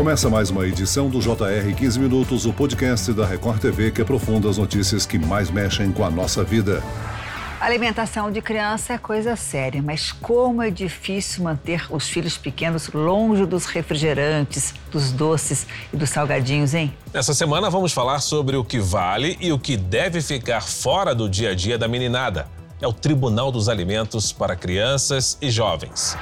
Começa mais uma edição do JR 15 Minutos, o podcast da Record TV que aprofunda as notícias que mais mexem com a nossa vida. A alimentação de criança é coisa séria, mas como é difícil manter os filhos pequenos longe dos refrigerantes, dos doces e dos salgadinhos, hein? Nessa semana vamos falar sobre o que vale e o que deve ficar fora do dia a dia da meninada. É o Tribunal dos Alimentos para Crianças e Jovens.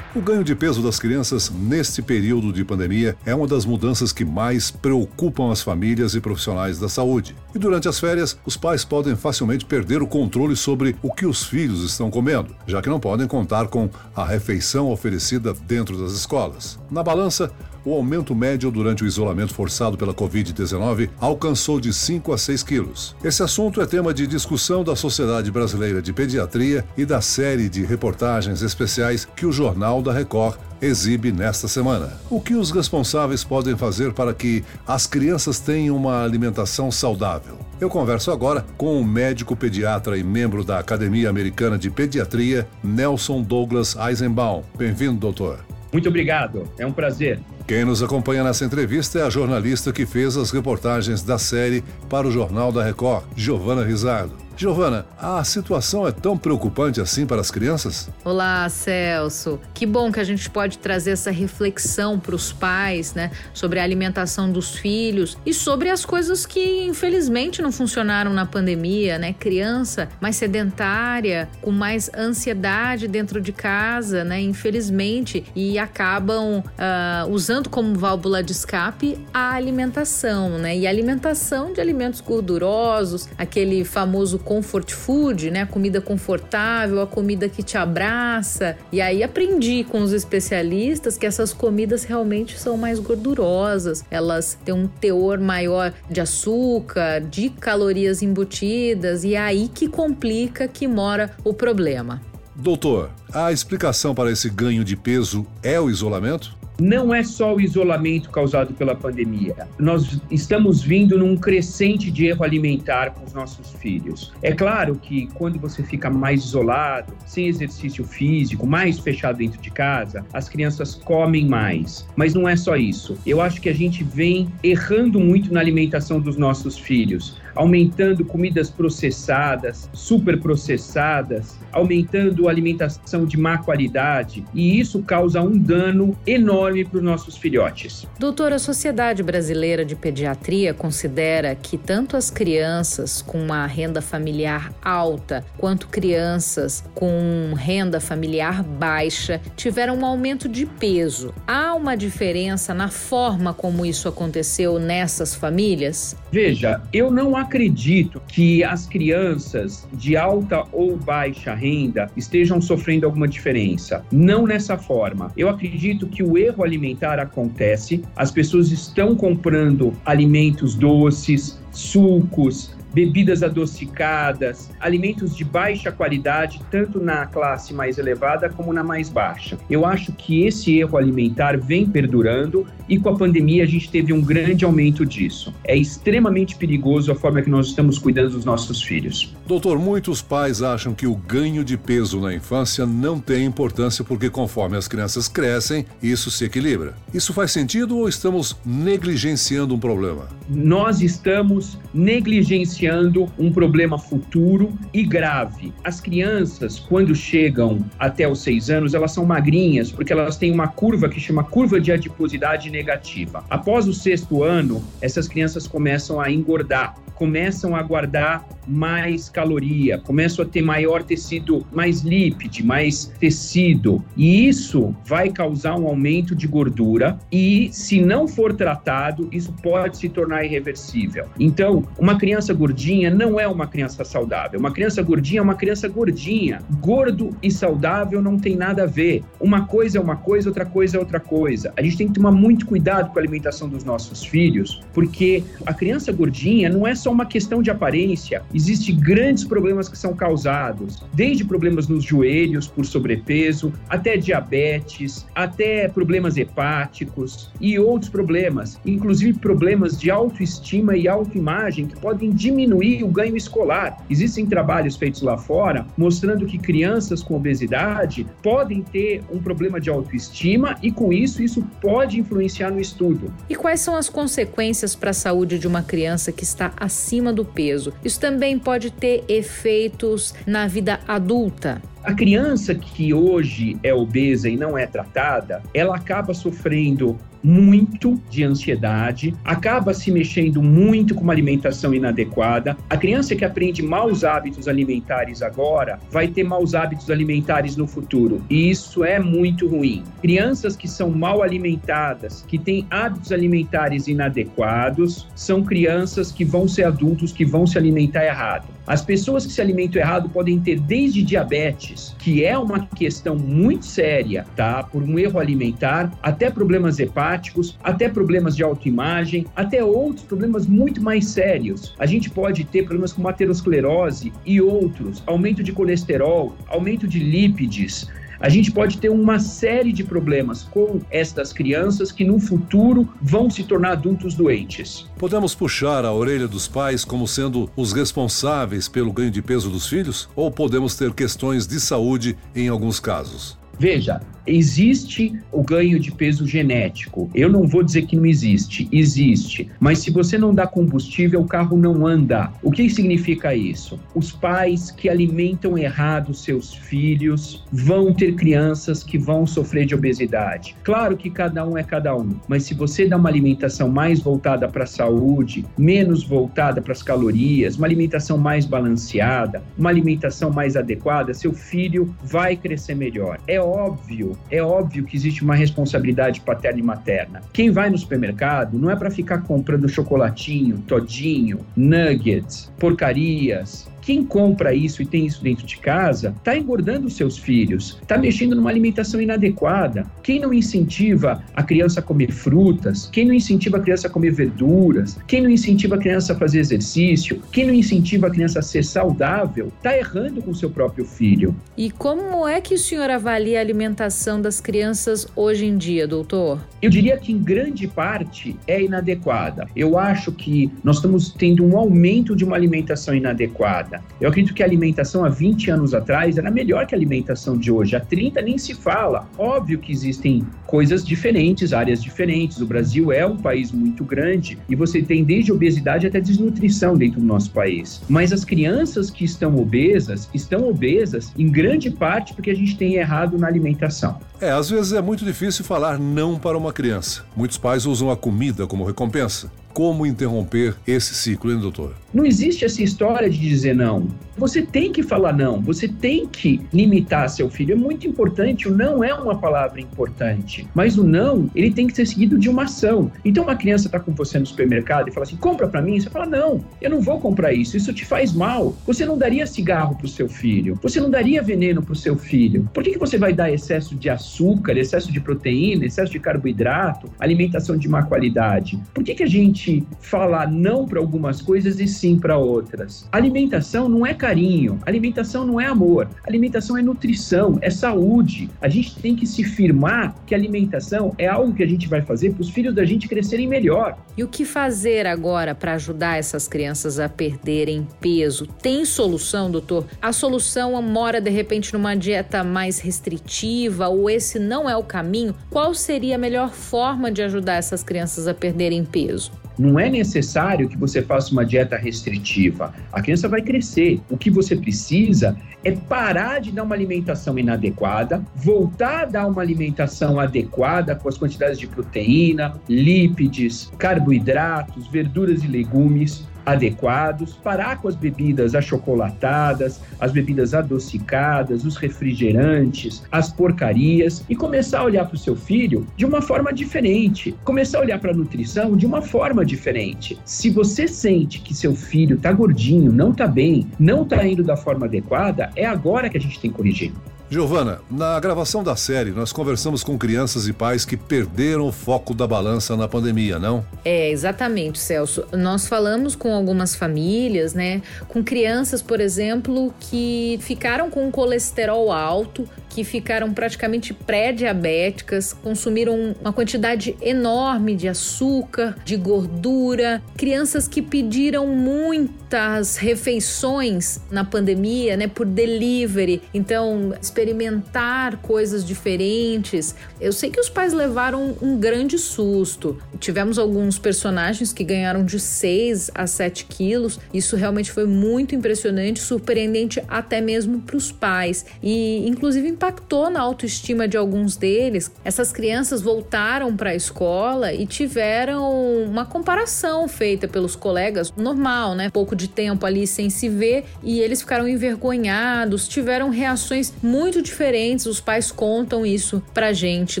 O ganho de peso das crianças neste período de pandemia é uma das mudanças que mais preocupam as famílias e profissionais da saúde. E durante as férias, os pais podem facilmente perder o controle sobre o que os filhos estão comendo, já que não podem contar com a refeição oferecida dentro das escolas. Na balança, o aumento médio durante o isolamento forçado pela Covid-19 alcançou de 5 a 6 quilos. Esse assunto é tema de discussão da Sociedade Brasileira de Pediatria e da série de reportagens especiais que o Jornal da Record exibe nesta semana. O que os responsáveis podem fazer para que as crianças tenham uma alimentação saudável? Eu converso agora com o médico pediatra e membro da Academia Americana de Pediatria, Nelson Douglas Eisenbaum. Bem-vindo, doutor. Muito obrigado, é um prazer. Quem nos acompanha nessa entrevista é a jornalista que fez as reportagens da série para o Jornal da Record, Giovana Rizardo. Giovana, a situação é tão preocupante assim para as crianças? Olá, Celso. Que bom que a gente pode trazer essa reflexão para os pais, né, sobre a alimentação dos filhos e sobre as coisas que infelizmente não funcionaram na pandemia, né? Criança mais sedentária, com mais ansiedade dentro de casa, né? Infelizmente, e acabam uh, usando como válvula de escape a alimentação, né? E alimentação de alimentos gordurosos, aquele famoso comfort food, né? A comida confortável, a comida que te abraça. E aí aprendi com os especialistas que essas comidas realmente são mais gordurosas, elas têm um teor maior de açúcar, de calorias embutidas, e é aí que complica que mora o problema. Doutor, a explicação para esse ganho de peso é o isolamento? Não é só o isolamento causado pela pandemia. Nós estamos vindo num crescente de erro alimentar com os nossos filhos. É claro que quando você fica mais isolado, sem exercício físico, mais fechado dentro de casa, as crianças comem mais. Mas não é só isso. Eu acho que a gente vem errando muito na alimentação dos nossos filhos aumentando comidas processadas, super processadas, aumentando alimentação de má qualidade, e isso causa um dano enorme para os nossos filhotes. Doutor, a Sociedade Brasileira de Pediatria considera que tanto as crianças com uma renda familiar alta quanto crianças com renda familiar baixa tiveram um aumento de peso. Há uma diferença na forma como isso aconteceu nessas famílias? Veja, eu não acredito que as crianças de alta ou baixa renda estejam sofrendo alguma diferença. Não nessa forma. Eu acredito que o erro alimentar acontece, as pessoas estão comprando alimentos doces, sucos, bebidas adocicadas, alimentos de baixa qualidade, tanto na classe mais elevada como na mais baixa. Eu acho que esse erro alimentar vem perdurando e com a pandemia a gente teve um grande aumento disso. É extremamente perigoso a forma que nós estamos cuidando dos nossos filhos. Doutor, muitos pais acham que o ganho de peso na infância não tem importância porque conforme as crianças crescem, isso se equilibra. Isso faz sentido ou estamos negligenciando um problema? Nós estamos negligenciando um problema futuro e grave. As crianças, quando chegam até os seis anos, elas são magrinhas porque elas têm uma curva que chama curva de adiposidade negativa. Após o sexto ano, essas crianças começam a engordar começam a guardar mais caloria, começam a ter maior tecido, mais lípide, mais tecido. E isso vai causar um aumento de gordura e, se não for tratado, isso pode se tornar irreversível. Então, uma criança gordinha não é uma criança saudável. Uma criança gordinha é uma criança gordinha. Gordo e saudável não tem nada a ver. Uma coisa é uma coisa, outra coisa é outra coisa. A gente tem que tomar muito cuidado com a alimentação dos nossos filhos, porque a criança gordinha não é só uma questão de aparência, existem grandes problemas que são causados, desde problemas nos joelhos por sobrepeso, até diabetes, até problemas hepáticos e outros problemas, inclusive problemas de autoestima e autoimagem que podem diminuir o ganho escolar. Existem trabalhos feitos lá fora mostrando que crianças com obesidade podem ter um problema de autoestima e com isso isso pode influenciar no estudo. E quais são as consequências para a saúde de uma criança que está acima do peso? Isso também pode ter efeitos na vida adulta. A criança que hoje é obesa e não é tratada, ela acaba sofrendo muito de ansiedade, acaba se mexendo muito com uma alimentação inadequada. A criança que aprende maus hábitos alimentares agora vai ter maus hábitos alimentares no futuro, e isso é muito ruim. Crianças que são mal alimentadas, que têm hábitos alimentares inadequados, são crianças que vão ser adultos que vão se alimentar errado. As pessoas que se alimentam errado podem ter desde diabetes, que é uma questão muito séria, tá? Por um erro alimentar, até problemas hepáticos, até problemas de autoimagem, até outros problemas muito mais sérios. A gente pode ter problemas como aterosclerose e outros, aumento de colesterol, aumento de lípides a gente pode ter uma série de problemas com estas crianças que no futuro vão se tornar adultos doentes. Podemos puxar a orelha dos pais como sendo os responsáveis pelo ganho de peso dos filhos? Ou podemos ter questões de saúde em alguns casos? Veja, existe o ganho de peso genético. Eu não vou dizer que não existe, existe. Mas se você não dá combustível, o carro não anda. O que significa isso? Os pais que alimentam errado seus filhos vão ter crianças que vão sofrer de obesidade. Claro que cada um é cada um, mas se você dá uma alimentação mais voltada para a saúde, menos voltada para as calorias, uma alimentação mais balanceada, uma alimentação mais adequada, seu filho vai crescer melhor. É óbvio é óbvio que existe uma responsabilidade paterna e materna. Quem vai no supermercado não é para ficar comprando chocolatinho, todinho, nuggets, porcarias, quem compra isso e tem isso dentro de casa está engordando os seus filhos, está mexendo numa alimentação inadequada. Quem não incentiva a criança a comer frutas, quem não incentiva a criança a comer verduras, quem não incentiva a criança a fazer exercício, quem não incentiva a criança a ser saudável, está errando com o seu próprio filho. E como é que o senhor avalia a alimentação das crianças hoje em dia, doutor? Eu diria que em grande parte é inadequada. Eu acho que nós estamos tendo um aumento de uma alimentação inadequada. Eu acredito que a alimentação há 20 anos atrás era melhor que a alimentação de hoje. Há 30 nem se fala. Óbvio que existem coisas diferentes, áreas diferentes. O Brasil é um país muito grande e você tem desde obesidade até desnutrição dentro do nosso país. Mas as crianças que estão obesas, estão obesas em grande parte porque a gente tem errado na alimentação. É, às vezes é muito difícil falar não para uma criança. Muitos pais usam a comida como recompensa como interromper esse ciclo, hein, doutor? Não existe essa história de dizer não. Você tem que falar não, você tem que limitar seu filho. É muito importante, o não é uma palavra importante, mas o não, ele tem que ser seguido de uma ação. Então, uma criança está com você no supermercado e fala assim: compra para mim. Você fala: não, eu não vou comprar isso, isso te faz mal. Você não daria cigarro para o seu filho, você não daria veneno para o seu filho. Por que, que você vai dar excesso de açúcar, excesso de proteína, excesso de carboidrato, alimentação de má qualidade? Por que, que a gente gente falar não para algumas coisas e sim para outras. Alimentação não é carinho, alimentação não é amor, alimentação é nutrição, é saúde. A gente tem que se firmar que alimentação é algo que a gente vai fazer para os filhos da gente crescerem melhor. E o que fazer agora para ajudar essas crianças a perderem peso? Tem solução, doutor? A solução mora de repente numa dieta mais restritiva ou esse não é o caminho? Qual seria a melhor forma de ajudar essas crianças a perderem peso? Não é necessário que você faça uma dieta restritiva. A criança vai crescer. O que você precisa é parar de dar uma alimentação inadequada, voltar a dar uma alimentação adequada com as quantidades de proteína, lípides, carboidratos, verduras e legumes adequados, parar com as bebidas achocolatadas, as bebidas adocicadas, os refrigerantes, as porcarias e começar a olhar para o seu filho de uma forma diferente, começar a olhar para a nutrição de uma forma diferente. Se você sente que seu filho está gordinho, não está bem, não está indo da forma adequada, é agora que a gente tem que corrigir. Giovana, na gravação da série, nós conversamos com crianças e pais que perderam o foco da balança na pandemia, não? É, exatamente, Celso. Nós falamos com algumas famílias, né? Com crianças, por exemplo, que ficaram com colesterol alto, que ficaram praticamente pré-diabéticas, consumiram uma quantidade enorme de açúcar, de gordura, crianças que pediram muitas refeições na pandemia, né, por delivery. Então, experimentar coisas diferentes. Eu sei que os pais levaram um grande susto. Tivemos alguns personagens que ganharam de 6 a 7 quilos. Isso realmente foi muito impressionante, surpreendente até mesmo para os pais. E, inclusive, impactou na autoestima de alguns deles. Essas crianças voltaram para a escola e tiveram uma comparação feita pelos colegas, normal, né? Pouco de tempo ali sem se ver e eles ficaram envergonhados, tiveram reações muito diferentes. Os pais contam isso pra gente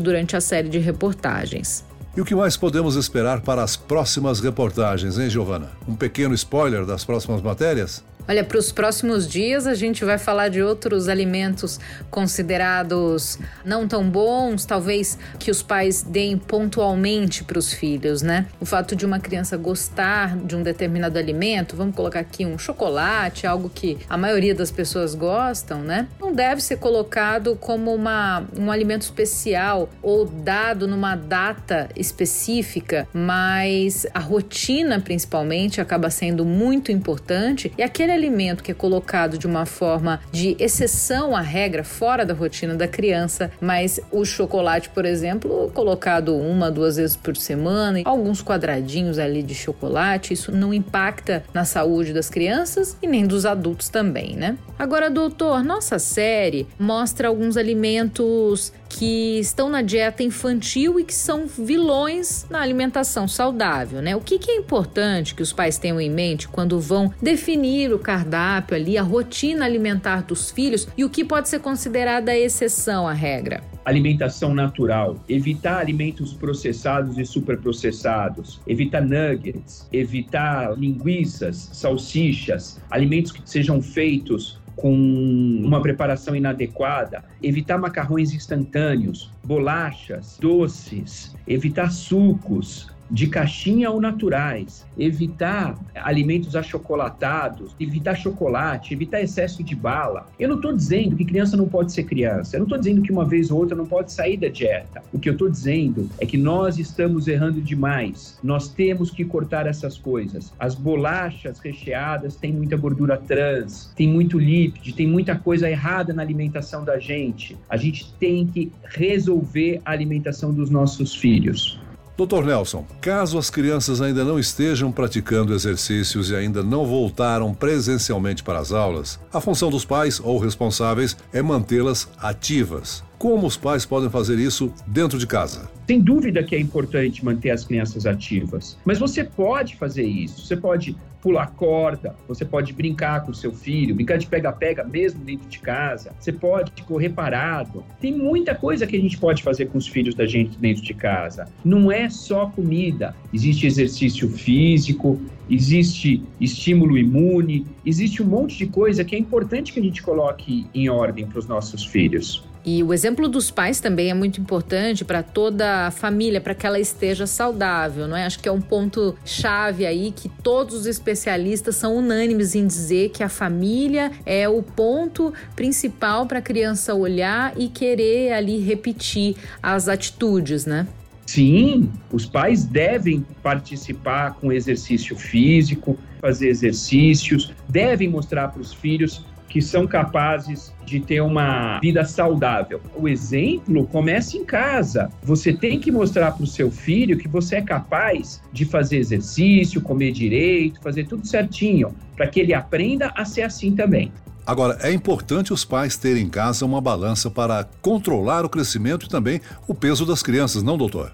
durante a série de reportagens. E o que mais podemos esperar para as próximas reportagens, hein, Giovana? Um pequeno spoiler das próximas matérias? Olha, para os próximos dias a gente vai falar de outros alimentos considerados não tão bons, talvez que os pais deem pontualmente para os filhos, né? O fato de uma criança gostar de um determinado alimento, vamos colocar aqui um chocolate, algo que a maioria das pessoas gostam, né? Não deve ser colocado como uma, um alimento especial ou dado numa data específica, mas a rotina principalmente acaba sendo muito importante e aquele alimento que é colocado de uma forma de exceção à regra, fora da rotina da criança, mas o chocolate, por exemplo, colocado uma, duas vezes por semana, alguns quadradinhos ali de chocolate, isso não impacta na saúde das crianças e nem dos adultos também, né? Agora, doutor, nossa série mostra alguns alimentos que estão na dieta infantil e que são vilões na alimentação saudável, né? O que, que é importante que os pais tenham em mente quando vão definir o cardápio ali, a rotina alimentar dos filhos e o que pode ser considerada a exceção à regra? alimentação natural, evitar alimentos processados e superprocessados, evitar nuggets, evitar linguiças, salsichas, alimentos que sejam feitos com uma preparação inadequada, evitar macarrões instantâneos, bolachas, doces, evitar sucos, de caixinha ou naturais, evitar alimentos achocolatados, evitar chocolate, evitar excesso de bala. Eu não estou dizendo que criança não pode ser criança, eu não estou dizendo que uma vez ou outra não pode sair da dieta. O que eu estou dizendo é que nós estamos errando demais. Nós temos que cortar essas coisas. As bolachas recheadas têm muita gordura trans, tem muito lípido, tem muita coisa errada na alimentação da gente. A gente tem que resolver a alimentação dos nossos filhos. Doutor Nelson, caso as crianças ainda não estejam praticando exercícios e ainda não voltaram presencialmente para as aulas, a função dos pais ou responsáveis é mantê-las ativas. Como os pais podem fazer isso dentro de casa? Sem dúvida que é importante manter as crianças ativas, mas você pode fazer isso. Você pode pular corda, você pode brincar com o seu filho, brincar de pega-pega mesmo dentro de casa, você pode correr parado. Tem muita coisa que a gente pode fazer com os filhos da gente dentro de casa. Não é só comida, existe exercício físico, existe estímulo imune, existe um monte de coisa que é importante que a gente coloque em ordem para os nossos filhos. E o exemplo dos pais também é muito importante para toda a família, para que ela esteja saudável, não é? Acho que é um ponto chave aí que todos os especialistas são unânimes em dizer que a família é o ponto principal para a criança olhar e querer ali repetir as atitudes, né? Sim, os pais devem participar com exercício físico, fazer exercícios, devem mostrar para os filhos que são capazes de ter uma vida saudável. O exemplo começa em casa. Você tem que mostrar para o seu filho que você é capaz de fazer exercício, comer direito, fazer tudo certinho, para que ele aprenda a ser assim também. Agora, é importante os pais terem em casa uma balança para controlar o crescimento e também o peso das crianças, não, doutor?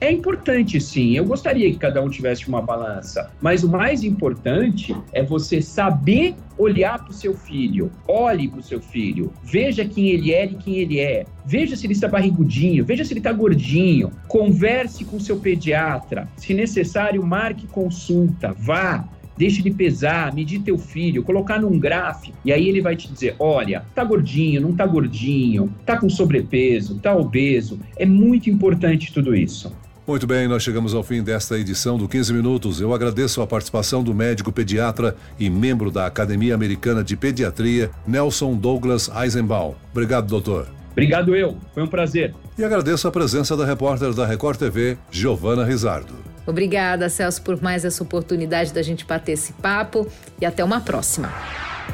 É importante, sim. Eu gostaria que cada um tivesse uma balança. Mas o mais importante é você saber olhar para o seu filho. Olhe para o seu filho. Veja quem ele é e quem ele é. Veja se ele está barrigudinho. Veja se ele está gordinho. Converse com seu pediatra. Se necessário, marque consulta. Vá Deixe de pesar, medir teu filho, colocar num gráfico e aí ele vai te dizer: olha, tá gordinho, não tá gordinho, tá com sobrepeso, tá obeso. É muito importante tudo isso. Muito bem, nós chegamos ao fim desta edição do 15 Minutos. Eu agradeço a participação do médico pediatra e membro da Academia Americana de Pediatria, Nelson Douglas Eisenbaum. Obrigado, doutor. Obrigado eu, foi um prazer. E agradeço a presença da repórter da Record TV, Giovana Rizardo. Obrigada, Celso, por mais essa oportunidade da gente bater esse papo e até uma próxima.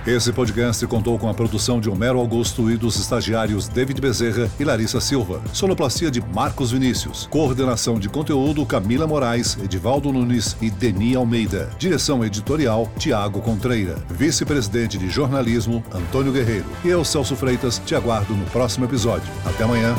Esse podcast contou com a produção de Homero Augusto e dos estagiários David Bezerra e Larissa Silva. Sonoplastia de Marcos Vinícius. Coordenação de conteúdo Camila Moraes, Edivaldo Nunes e Deni Almeida. Direção editorial Tiago Contreira. Vice-presidente de jornalismo Antônio Guerreiro. E eu, Celso Freitas, te aguardo no próximo episódio. Até amanhã.